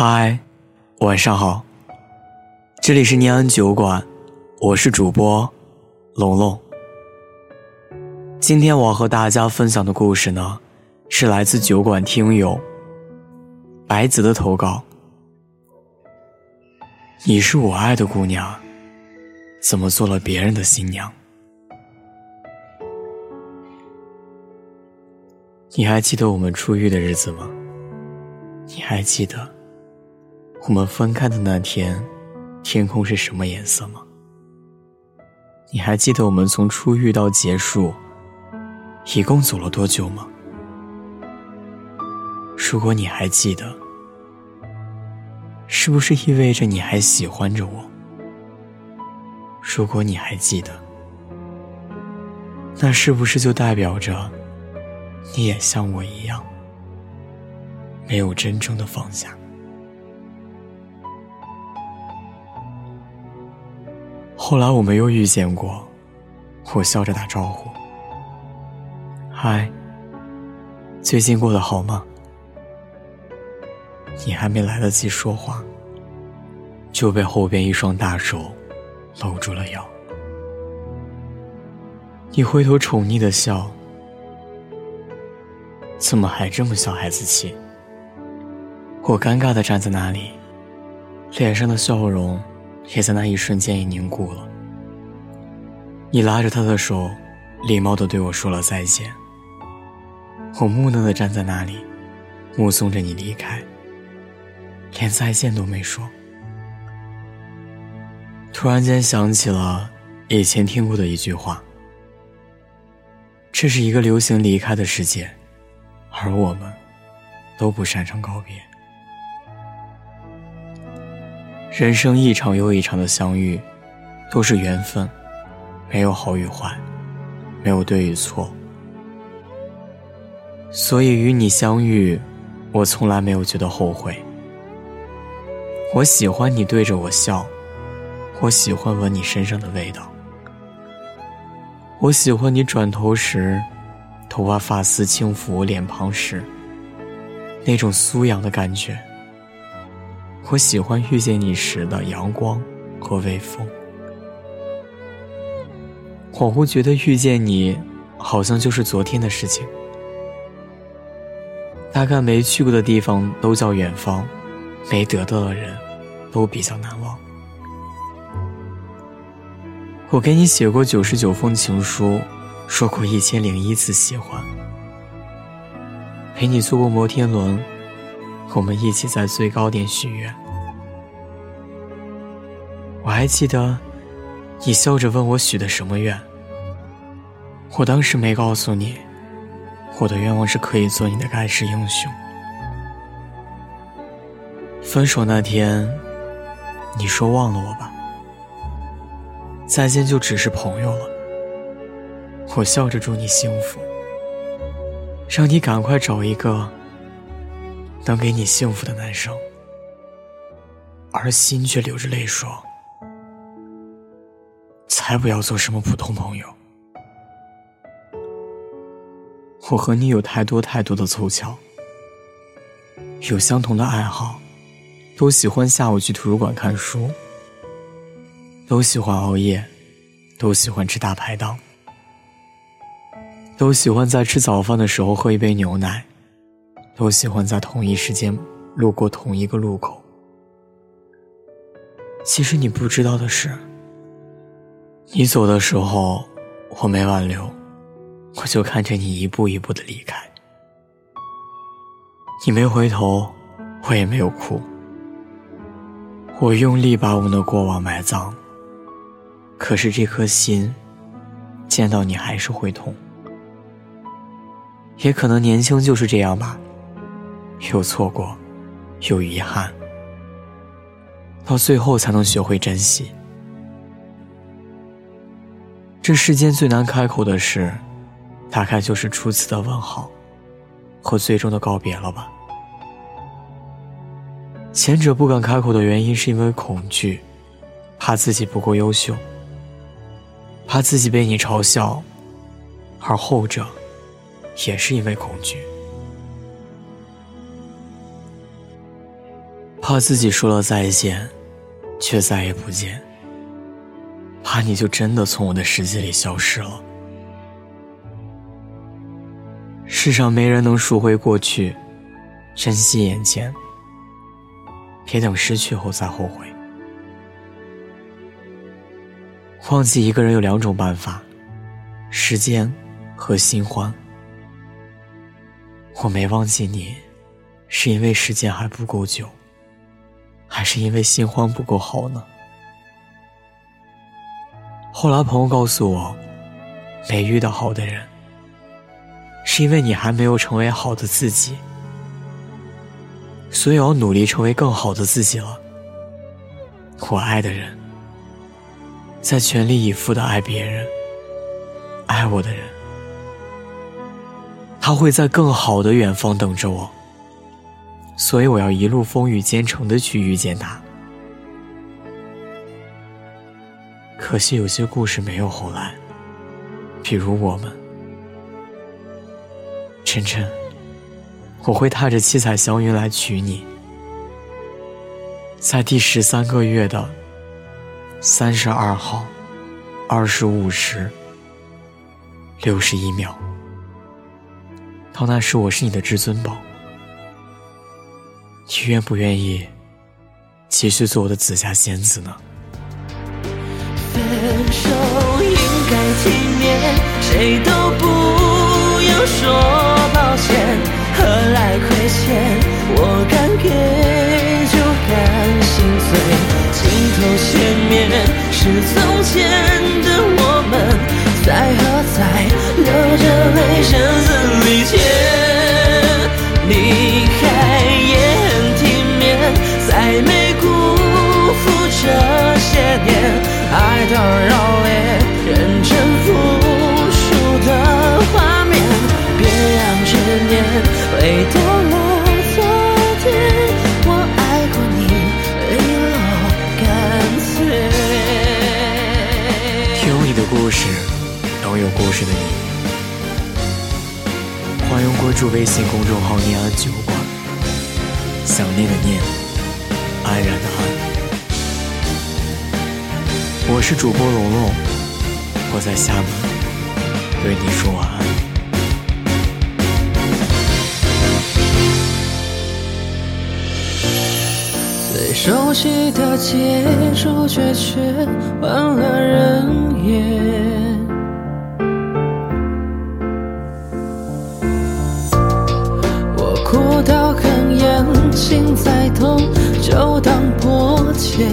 嗨，晚上好，这里是念安酒馆，我是主播龙龙。今天我和大家分享的故事呢，是来自酒馆听友白子的投稿。你是我爱的姑娘，怎么做了别人的新娘？你还记得我们初遇的日子吗？你还记得？我们分开的那天，天空是什么颜色吗？你还记得我们从初遇到结束，一共走了多久吗？如果你还记得，是不是意味着你还喜欢着我？如果你还记得，那是不是就代表着你也像我一样，没有真正的放下？后来我们又遇见过，我笑着打招呼：“嗨，最近过得好吗？”你还没来得及说话，就被后边一双大手搂住了腰。你回头宠溺的笑：“怎么还这么小孩子气？”我尴尬的站在那里，脸上的笑容。也在那一瞬间已凝固了。你拉着他的手，礼貌的对我说了再见。我木讷的站在那里，目送着你离开，连再见都没说。突然间想起了以前听过的一句话：这是一个流行离开的世界，而我们都不擅长告别。人生一场又一场的相遇，都是缘分，没有好与坏，没有对与错。所以与你相遇，我从来没有觉得后悔。我喜欢你对着我笑，我喜欢闻你身上的味道，我喜欢你转头时，头发发丝轻拂我脸庞时，那种酥痒的感觉。我喜欢遇见你时的阳光和微风，恍惚觉得遇见你，好像就是昨天的事情。大概没去过的地方都叫远方，没得到的人，都比较难忘。我给你写过九十九封情书，说过一千零一次喜欢，陪你坐过摩天轮。我们一起在最高点许愿。我还记得，你笑着问我许的什么愿。我当时没告诉你，我的愿望是可以做你的盖世英雄。分手那天，你说忘了我吧，再见就只是朋友了。我笑着祝你幸福，让你赶快找一个。能给你幸福的男生，而心却流着泪说：“才不要做什么普通朋友。”我和你有太多太多的凑巧，有相同的爱好，都喜欢下午去图书馆看书，都喜欢熬夜，都喜欢吃大排档，都喜欢在吃早饭的时候喝一杯牛奶。都喜欢在同一时间路过同一个路口。其实你不知道的是，你走的时候我没挽留，我就看着你一步一步的离开。你没回头，我也没有哭。我用力把我们的过往埋葬，可是这颗心见到你还是会痛。也可能年轻就是这样吧。有错过，有遗憾，到最后才能学会珍惜。这世间最难开口的事，大概就是初次的问好，和最终的告别了吧。前者不敢开口的原因是因为恐惧，怕自己不够优秀，怕自己被你嘲笑；而后者，也是因为恐惧。怕自己说了再见，却再也不见。怕你就真的从我的世界里消失了。世上没人能赎回过去，珍惜眼前，别等失去后再后悔。忘记一个人有两种办法：时间和新欢。我没忘记你，是因为时间还不够久，还是因为新欢不够好呢？后来朋友告诉我，没遇到好的人，是因为你还没有成为好的自己，所以要努力成为更好的自己了。我爱的人，在全力以赴的爱别人，爱我的人。他会在更好的远方等着我，所以我要一路风雨兼程的去遇见他。可惜有些故事没有后来，比如我们。晨晨，我会踏着七彩祥云来娶你，在第十三个月的三十二号二十五时六十一秒。到那时，我是你的至尊宝，你愿不愿意继续做我的紫霞仙子呢？分手应该体面，谁都不要说抱歉，何来亏欠？我敢给就敢心碎，镜头前面是从前的我们，在何在流着泪的绕泪，认真付出的画面，别让执念回到了昨天。我爱过你，利落干脆。听你的故事，懂有故事的你。欢迎关注微信公众号“念安酒馆”，想念的念，安然的安。我是主播龙龙，我在厦门，对你说晚安。最熟悉的街，主角却换了人演。我哭到哽咽，心再痛就当破茧，